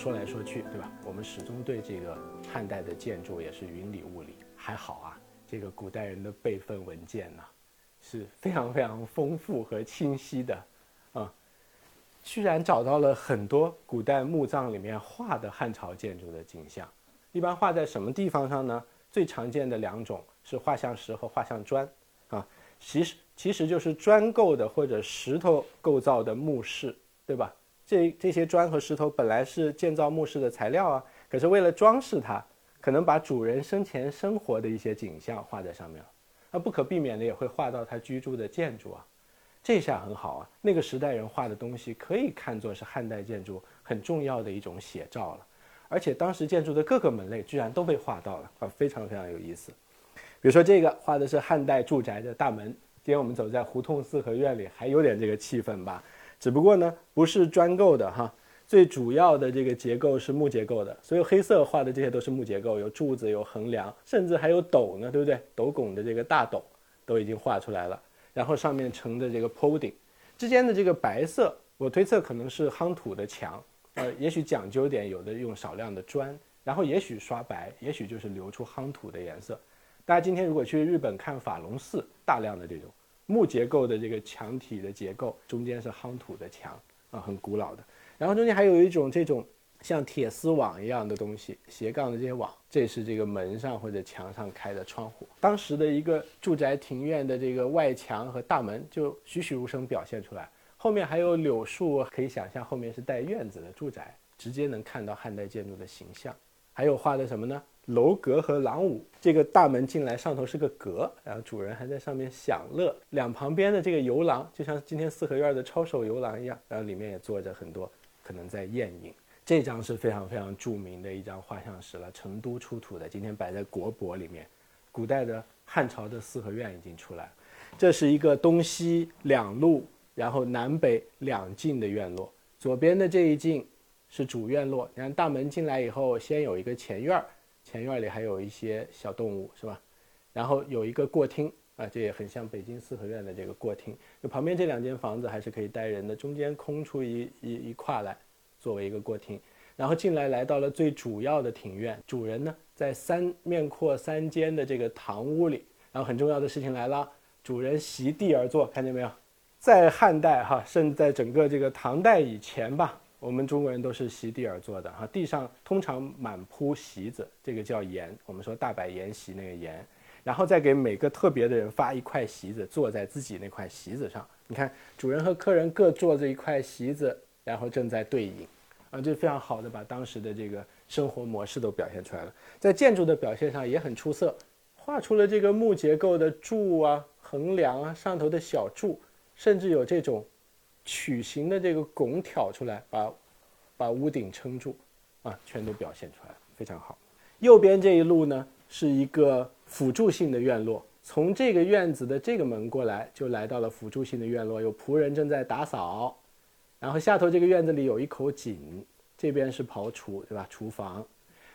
说来说去，对吧？我们始终对这个汉代的建筑也是云里雾里。还好啊，这个古代人的备份文件呢，是非常非常丰富和清晰的，啊，居然找到了很多古代墓葬里面画的汉朝建筑的景象。一般画在什么地方上呢？最常见的两种是画像石和画像砖，啊，其实其实就是砖构的或者石头构造的墓室，对吧？这这些砖和石头本来是建造墓室的材料啊，可是为了装饰它，可能把主人生前生活的一些景象画在上面了，那不可避免的也会画到他居住的建筑啊，这下很好啊，那个时代人画的东西可以看作是汉代建筑很重要的一种写照了，而且当时建筑的各个门类居然都被画到了啊，非常非常有意思。比如说这个画的是汉代住宅的大门，今天我们走在胡同四合院里，还有点这个气氛吧。只不过呢，不是砖构的哈，最主要的这个结构是木结构的，所以黑色画的这些都是木结构，有柱子，有横梁，甚至还有斗呢，对不对？斗拱的这个大斗都已经画出来了，然后上面承着这个坡顶，之间的这个白色，我推测可能是夯土的墙，呃，也许讲究点，有的用少量的砖，然后也许刷白，也许就是留出夯土的颜色。大家今天如果去日本看法隆寺，大量的这种。木结构的这个墙体的结构，中间是夯土的墙啊，很古老的。然后中间还有一种这种像铁丝网一样的东西，斜杠的这些网，这是这个门上或者墙上开的窗户。当时的一个住宅庭院的这个外墙和大门就栩栩如生表现出来。后面还有柳树，可以想象后面是带院子的住宅，直接能看到汉代建筑的形象。还有画的什么呢？楼阁和廊屋，这个大门进来上头是个阁，然后主人还在上面享乐。两旁边的这个游廊，就像今天四合院的抄手游廊一样，然后里面也坐着很多可能在宴饮。这张是非常非常著名的一张画像石了，成都出土的，今天摆在国博里面。古代的汉朝的四合院已经出来了，这是一个东西两路，然后南北两进的院落。左边的这一进是主院落，你看大门进来以后，先有一个前院儿。前院里还有一些小动物，是吧？然后有一个过厅啊，这也很像北京四合院的这个过厅。就旁边这两间房子还是可以待人的，中间空出一一一块来，作为一个过厅。然后进来来到了最主要的庭院，主人呢在三面阔三间的这个堂屋里。然后很重要的事情来了，主人席地而坐，看见没有？在汉代哈，甚至在整个这个唐代以前吧。我们中国人都是席地而坐的哈，地上通常满铺席子，这个叫筵。我们说大摆筵席那个筵，然后再给每个特别的人发一块席子，坐在自己那块席子上。你看，主人和客人各坐着一块席子，然后正在对饮，啊，这非常好的把当时的这个生活模式都表现出来了。在建筑的表现上也很出色，画出了这个木结构的柱啊、横梁啊、上头的小柱，甚至有这种。曲形的这个拱挑出来，把把屋顶撑住，啊，全都表现出来，非常好。右边这一路呢，是一个辅助性的院落，从这个院子的这个门过来，就来到了辅助性的院落，有仆人正在打扫，然后下头这个院子里有一口井，这边是刨厨，对吧？厨房，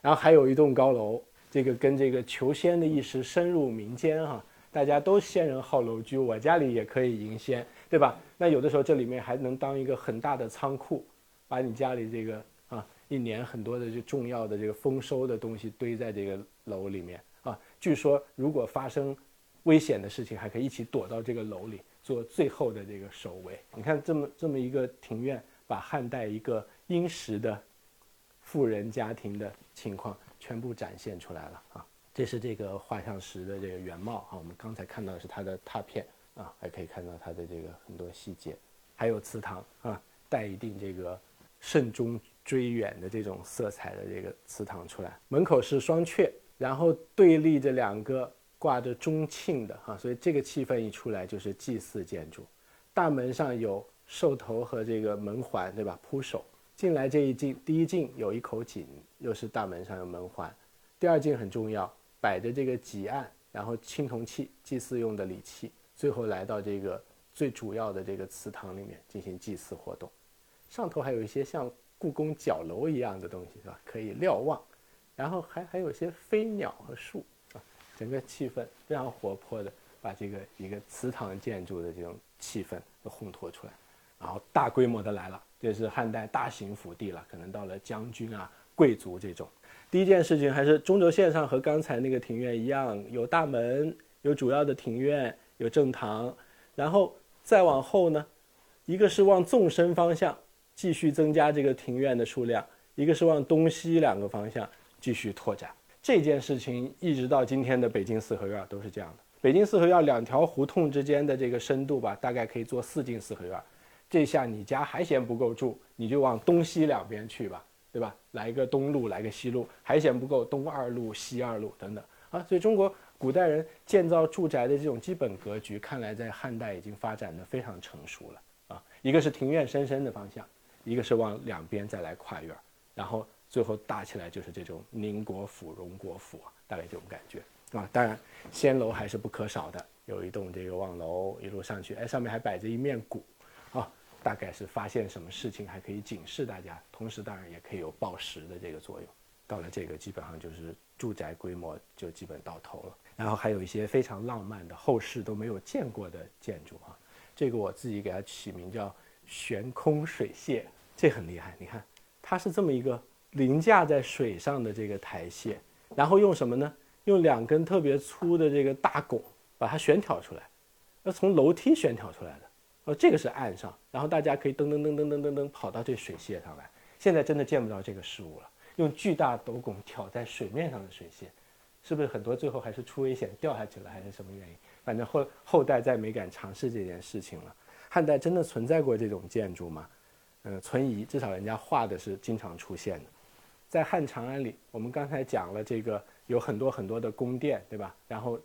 然后还有一栋高楼，这个跟这个求仙的意识深入民间哈。大家都仙人好楼居，我家里也可以迎仙，对吧？那有的时候这里面还能当一个很大的仓库，把你家里这个啊一年很多的这重要的这个丰收的东西堆在这个楼里面啊。据说如果发生危险的事情，还可以一起躲到这个楼里做最后的这个守卫。你看这么这么一个庭院，把汉代一个殷实的富人家庭的情况全部展现出来了啊。这是这个画像石的这个原貌啊，我们刚才看到的是它的拓片啊，还可以看到它的这个很多细节，还有祠堂啊，带一定这个慎终追远的这种色彩的这个祠堂出来。门口是双阙，然后对立着两个挂着钟磬的哈，所以这个气氛一出来就是祭祀建筑。大门上有兽头和这个门环，对吧？铺首进来这一进，第一进有一口井，又是大门上有门环。第二进很重要。摆着这个几案，然后青铜器、祭祀用的礼器，最后来到这个最主要的这个祠堂里面进行祭祀活动。上头还有一些像故宫角楼一样的东西，是吧？可以瞭望。然后还还有一些飞鸟和树啊，整个气氛非常活泼的，把这个一个祠堂建筑的这种气氛都烘托出来。然后大规模的来了。这是汉代大型府地了，可能到了将军啊、贵族这种。第一件事情还是中轴线上和刚才那个庭院一样，有大门，有主要的庭院，有正堂，然后再往后呢，一个是往纵深方向继续增加这个庭院的数量，一个是往东西两个方向继续拓展。这件事情一直到今天的北京四合院都是这样的。北京四合院两条胡同之间的这个深度吧，大概可以做四进四合院。这下你家还嫌不够住，你就往东西两边去吧，对吧？来个东路，来个西路，还嫌不够，东二路、西二路等等啊。所以中国古代人建造住宅的这种基本格局，看来在汉代已经发展的非常成熟了啊。一个是庭院深深的方向，一个是往两边再来跨院，然后最后搭起来就是这种宁国府、荣国府啊，大概这种感觉。啊，当然，仙楼还是不可少的。有一栋这个望楼，一路上去，哎，上面还摆着一面鼓，啊，大概是发现什么事情还可以警示大家，同时当然也可以有报时的这个作用。到了这个，基本上就是住宅规模就基本到头了。然后还有一些非常浪漫的后世都没有见过的建筑啊，这个我自己给它起名叫悬空水榭，这很厉害。你看，它是这么一个凌驾在水上的这个台榭，然后用什么呢？用两根特别粗的这个大拱把它悬挑出来，要从楼梯悬挑出来的。哦，这个是岸上，然后大家可以噔噔噔噔噔噔噔跑到这水榭上来。现在真的见不着这个事物了。用巨大斗拱挑在水面上的水榭，是不是很多最后还是出危险掉下去了，还是什么原因？反正后后代再没敢尝试这件事情了。汉代真的存在过这种建筑吗？嗯，存疑，至少人家画的是经常出现的。在汉长安里，我们刚才讲了这个。有很多很多的宫殿，对吧？然后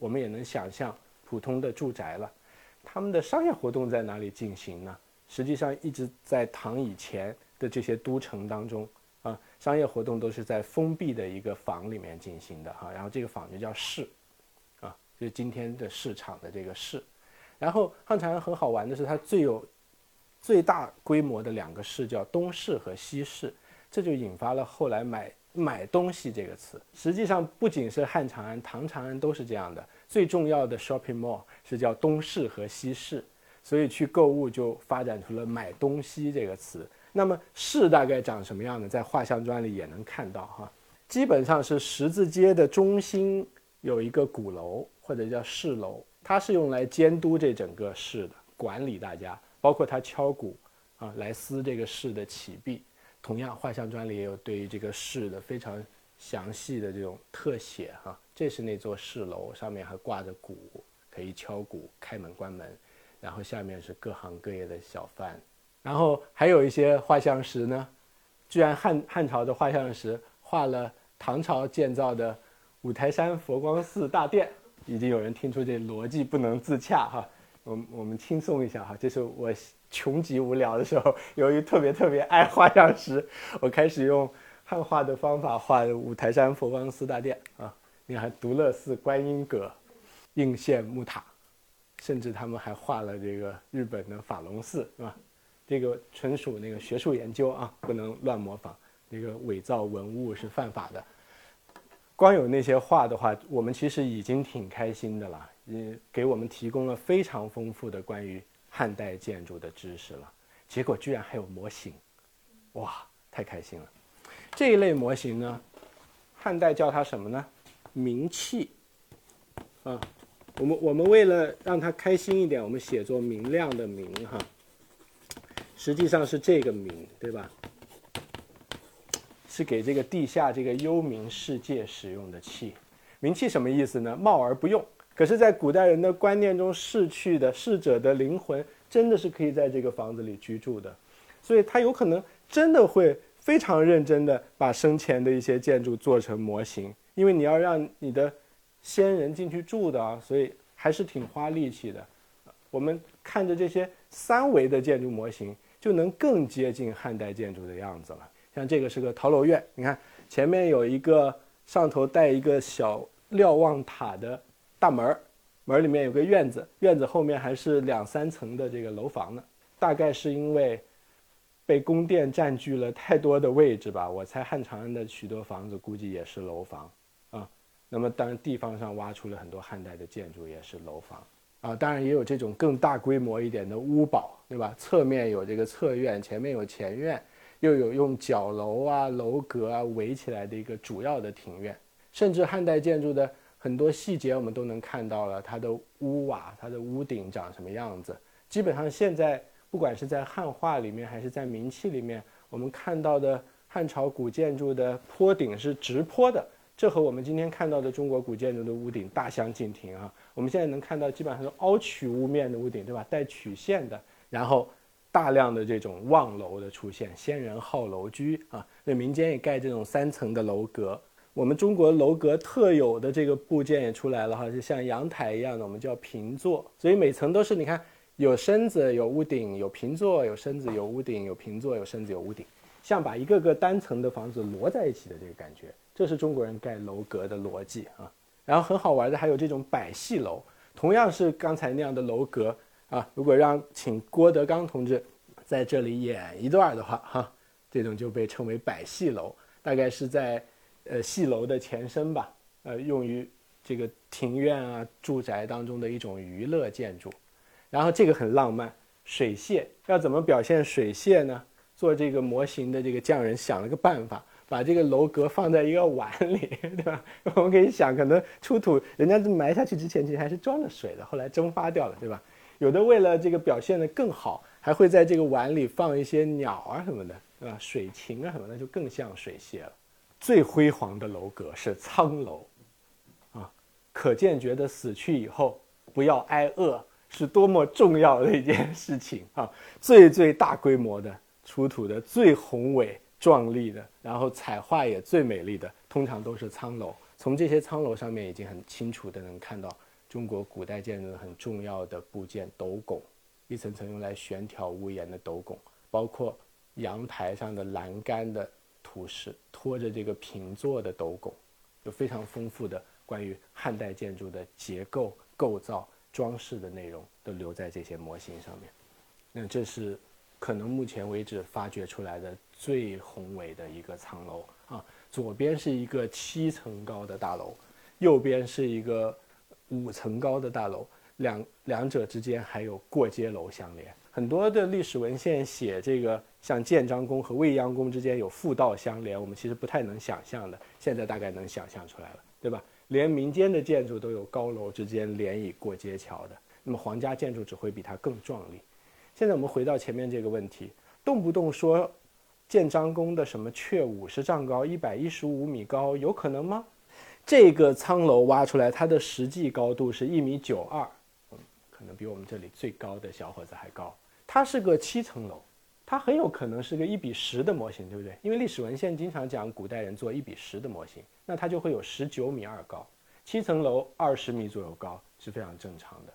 我们也能想象普通的住宅了，他们的商业活动在哪里进行呢？实际上一直在唐以前的这些都城当中，商业活动都是在封闭的一个坊里面进行的哈。然后这个坊就叫市，啊，就是今天的市场的这个市。然后汉长安很好玩的是，它最有最大规模的两个市叫东市和西市，这就引发了后来买。买东西这个词，实际上不仅是汉长安、唐长安都是这样的。最重要的 shopping mall 是叫东市和西市，所以去购物就发展出了买东西这个词。那么市大概长什么样呢？在画像砖里也能看到哈，基本上是十字街的中心有一个鼓楼或者叫市楼，它是用来监督这整个市的，管理大家，包括它敲鼓啊，来撕这个市的起币。同样，画像砖里也有对于这个市的非常详细的这种特写哈。这是那座市楼，上面还挂着鼓，可以敲鼓开门关门。然后下面是各行各业的小贩。然后还有一些画像石呢，居然汉汉朝的画像石画了唐朝建造的五台山佛光寺大殿。已经有人听出这逻辑不能自洽哈。我我们轻松一下哈，这是我穷极无聊的时候，由于特别特别爱画像石，我开始用汉画的方法画五台山佛光寺大殿啊。你看独乐寺观音阁、应县木塔，甚至他们还画了这个日本的法隆寺，是吧？这个纯属那个学术研究啊，不能乱模仿。那个伪造文物是犯法的。光有那些画的话，我们其实已经挺开心的了。也给我们提供了非常丰富的关于汉代建筑的知识了，结果居然还有模型，哇，太开心了！这一类模型呢，汉代叫它什么呢？明器，啊，我们我们为了让它开心一点，我们写作明亮的明哈，实际上是这个名，对吧？是给这个地下这个幽冥世界使用的器。明器什么意思呢？冒而不用。可是，在古代人的观念中，逝去的逝者的灵魂真的是可以在这个房子里居住的，所以他有可能真的会非常认真的把生前的一些建筑做成模型，因为你要让你的先人进去住的啊，所以还是挺花力气的。我们看着这些三维的建筑模型，就能更接近汉代建筑的样子了。像这个是个陶楼院，你看前面有一个上头带一个小瞭望塔的。大门儿，门儿里面有个院子，院子后面还是两三层的这个楼房呢。大概是因为被宫殿占据了太多的位置吧。我猜汉长安的许多房子估计也是楼房啊。那么当地方上挖出了很多汉代的建筑，也是楼房。啊，当然也有这种更大规模一点的屋堡，对吧？侧面有这个侧院，前面有前院，又有用角楼啊、楼阁啊围起来的一个主要的庭院，甚至汉代建筑的很多细节我们都能看到了，它的屋瓦、它的屋顶长什么样子。基本上现在不管是在汉画里面还是在明器里面，我们看到的汉朝古建筑的坡顶是直坡的。这和我们今天看到的中国古建筑的屋顶大相径庭啊！我们现在能看到基本上是凹曲屋面的屋顶，对吧？带曲线的，然后大量的这种望楼的出现，先人好楼居啊，那民间也盖这种三层的楼阁。我们中国楼阁特有的这个部件也出来了哈，就像阳台一样的，我们叫平座。所以每层都是你看有身子、有屋顶、有平座、有身子、有屋顶、有平座、有身子、有屋顶，像把一个个单层的房子摞在一起的这个感觉。这是中国人盖楼阁的逻辑啊，然后很好玩的还有这种百戏楼，同样是刚才那样的楼阁啊。如果让请郭德纲同志在这里演一段的话，哈，这种就被称为百戏楼，大概是在呃戏楼的前身吧，呃，用于这个庭院啊、住宅当中的一种娱乐建筑。然后这个很浪漫，水榭要怎么表现水榭呢？做这个模型的这个匠人想了个办法。把这个楼阁放在一个碗里，对吧？我们可以想，可能出土人家埋下去之前，其实还是装着水的，后来蒸发掉了，对吧？有的为了这个表现的更好，还会在这个碗里放一些鸟啊什么的，对吧？水禽啊什么的，就更像水榭了。最辉煌的楼阁是苍楼，啊，可见觉得死去以后不要挨饿是多么重要的一件事情啊！最最大规模的出土的最宏伟。壮丽的，然后彩画也最美丽的，通常都是苍楼。从这些苍楼上面，已经很清楚的能看到中国古代建筑很重要的部件——斗拱，一层层用来悬挑屋檐的斗拱，包括阳台上的栏杆的图示，拖着这个平座的斗拱，有非常丰富的关于汉代建筑的结构、构造、装饰的内容，都留在这些模型上面。那这是。可能目前为止发掘出来的最宏伟的一个藏楼啊，左边是一个七层高的大楼，右边是一个五层高的大楼，两两者之间还有过街楼相连。很多的历史文献写这个像建章宫和未央宫之间有复道相连，我们其实不太能想象的，现在大概能想象出来了，对吧？连民间的建筑都有高楼之间连以过街桥的，那么皇家建筑只会比它更壮丽。现在我们回到前面这个问题，动不动说建章宫的什么阙五十丈高、一百一十五米高，有可能吗？这个苍楼挖出来，它的实际高度是一米九二，可能比我们这里最高的小伙子还高。它是个七层楼，它很有可能是个一比十的模型，对不对？因为历史文献经常讲古代人做一比十的模型，那它就会有十九米二高，七层楼二十米左右高是非常正常的。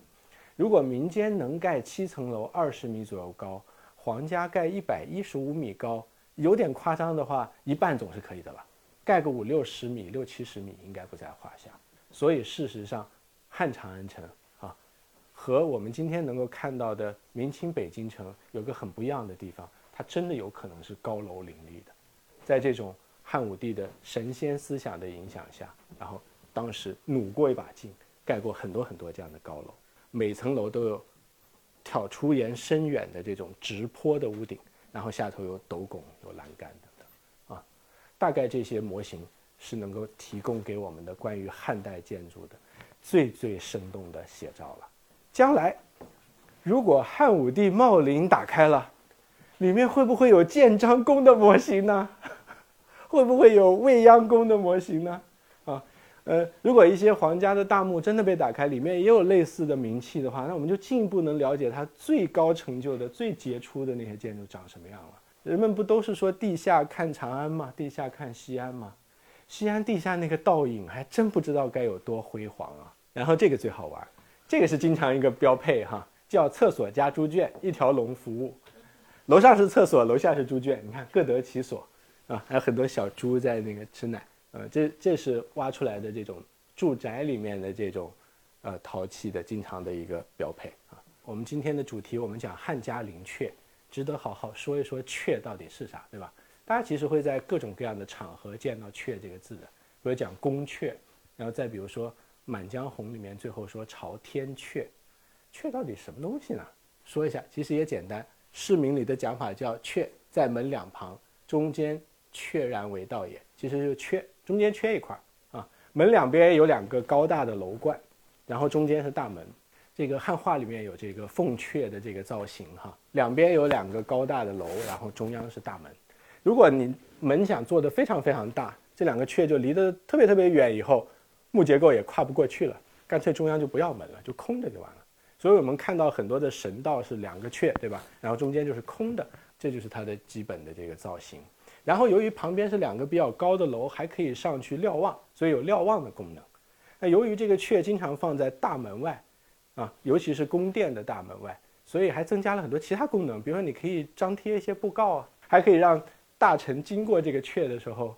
如果民间能盖七层楼二十米左右高，皇家盖一百一十五米高，有点夸张的话，一半总是可以的了。盖个五六十米、六七十米应该不在话下。所以事实上，汉长安城啊，和我们今天能够看到的明清北京城有个很不一样的地方，它真的有可能是高楼林立的。在这种汉武帝的神仙思想的影响下，然后当时努过一把劲，盖过很多很多这样的高楼。每层楼都有挑出檐深远的这种直坡的屋顶，然后下头有斗拱、有栏杆等等，啊，大概这些模型是能够提供给我们的关于汉代建筑的最最生动的写照了。将来如果汉武帝茂陵打开了，里面会不会有建章宫的模型呢？会不会有未央宫的模型呢？呃，如果一些皇家的大墓真的被打开，里面也有类似的名器的话，那我们就进一步能了解它最高成就的、最杰出的那些建筑长什么样了。人们不都是说地下看长安吗？地下看西安吗？西安地下那个倒影，还真不知道该有多辉煌啊！然后这个最好玩，这个是经常一个标配哈，叫厕所加猪圈，一条龙服务，楼上是厕所，楼下是猪圈，你看各得其所啊，还有很多小猪在那个吃奶。呃，这这是挖出来的这种住宅里面的这种，呃，陶器的经常的一个标配啊。我们今天的主题，我们讲汉家陵阙，值得好好说一说阙到底是啥，对吧？大家其实会在各种各样的场合见到阙这个字的，比如讲宫阙，然后再比如说《满江红》里面最后说朝天阙，阙到底什么东西呢？说一下，其实也简单，市民里的讲法叫阙在门两旁，中间阙然为道也。其实就是阙中间缺一块啊，门两边有两个高大的楼冠，然后中间是大门。这个汉画里面有这个凤阙的这个造型哈，两边有两个高大的楼，然后中央是大门。如果你门想做的非常非常大，这两个阙就离得特别特别远，以后木结构也跨不过去了，干脆中央就不要门了，就空着就完了。所以我们看到很多的神道是两个阙，对吧？然后中间就是空的，这就是它的基本的这个造型。然后由于旁边是两个比较高的楼，还可以上去瞭望，所以有瞭望的功能。那由于这个阙经常放在大门外。啊，尤其是宫殿的大门外，所以还增加了很多其他功能，比如说你可以张贴一些布告啊，还可以让大臣经过这个阙的时候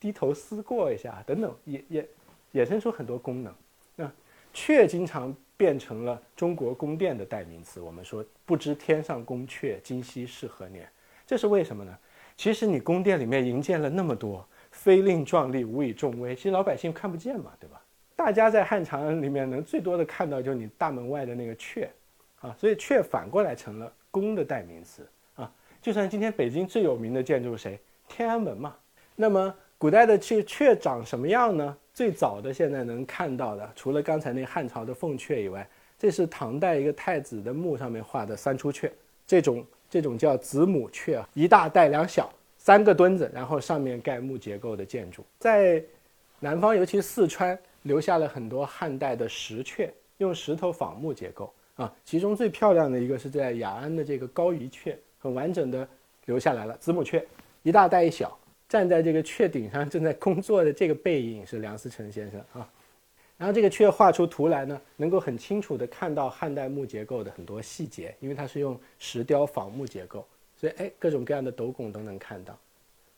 低头思过一下，等等，也也衍生出很多功能。那阙经常变成了中国宫殿的代名词。我们说不知天上宫阙，今夕是何年，这是为什么呢？其实你宫殿里面营建了那么多，非令壮丽，无以重威，其实老百姓看不见嘛，对吧？大家在汉长安里面能最多的看到就是你大门外的那个阙，啊，所以阙反过来成了宫的代名词啊。就算今天北京最有名的建筑谁？天安门嘛。那么古代的阙阙长什么样呢？最早的现在能看到的，除了刚才那汉朝的凤阙以外，这是唐代一个太子的墓上面画的三出阙，这种这种叫子母阙，一大带两小，三个墩子，然后上面盖木结构的建筑，在南方，尤其四川。留下了很多汉代的石阙，用石头仿木结构啊。其中最漂亮的一个是在雅安的这个高仪阙，很完整的留下来了。子母阙，一大带一小，站在这个阙顶上正在工作的这个背影是梁思成先生啊。然后这个阙画出图来呢，能够很清楚的看到汉代木结构的很多细节，因为它是用石雕仿木结构，所以哎，各种各样的斗拱都能看到。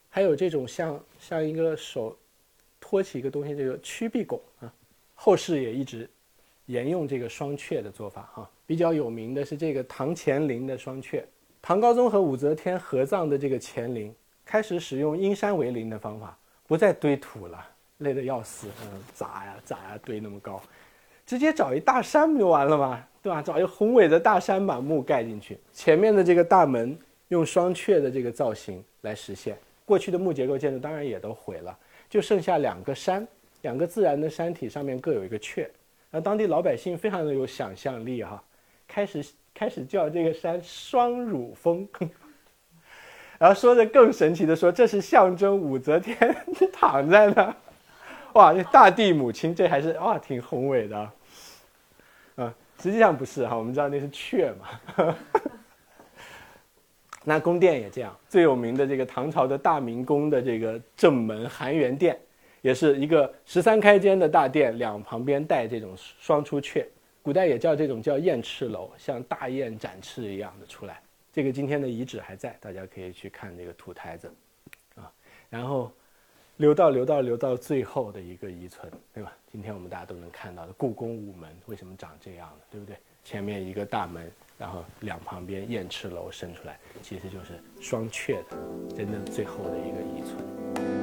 还有这种像像一个手。托起一个东西，这个曲壁拱啊，后世也一直沿用这个双阙的做法哈。比较有名的是这个唐乾陵的双阙，唐高宗和武则天合葬的这个乾陵，开始使用阴山为陵的方法，不再堆土了，累得要死，嗯，砸呀砸呀堆那么高，直接找一大山不就完了吗？对吧？找一个宏伟的大山把墓盖进去，前面的这个大门用双阙的这个造型来实现，过去的木结构建筑当然也都毁了。就剩下两个山，两个自然的山体上面各有一个阙，那当地老百姓非常的有想象力哈，开始开始叫这个山双乳峰，然后说的更神奇的说这是象征武则天 躺在那儿，哇，这大地母亲这还是哇挺宏伟的，啊，实际上不是哈，我们知道那是阙嘛。那宫殿也这样，最有名的这个唐朝的大明宫的这个正门含元殿，也是一个十三开间的大殿，两旁边带这种双出阙，古代也叫这种叫燕翅楼，像大雁展翅一样的出来。这个今天的遗址还在，大家可以去看这个土台子，啊，然后留到留到留到最后的一个遗存，对吧？今天我们大家都能看到的故宫午门为什么长这样呢，对不对？前面一个大门。然后两旁边燕翅楼伸出来，其实就是双阙的，真正最后的一个遗存。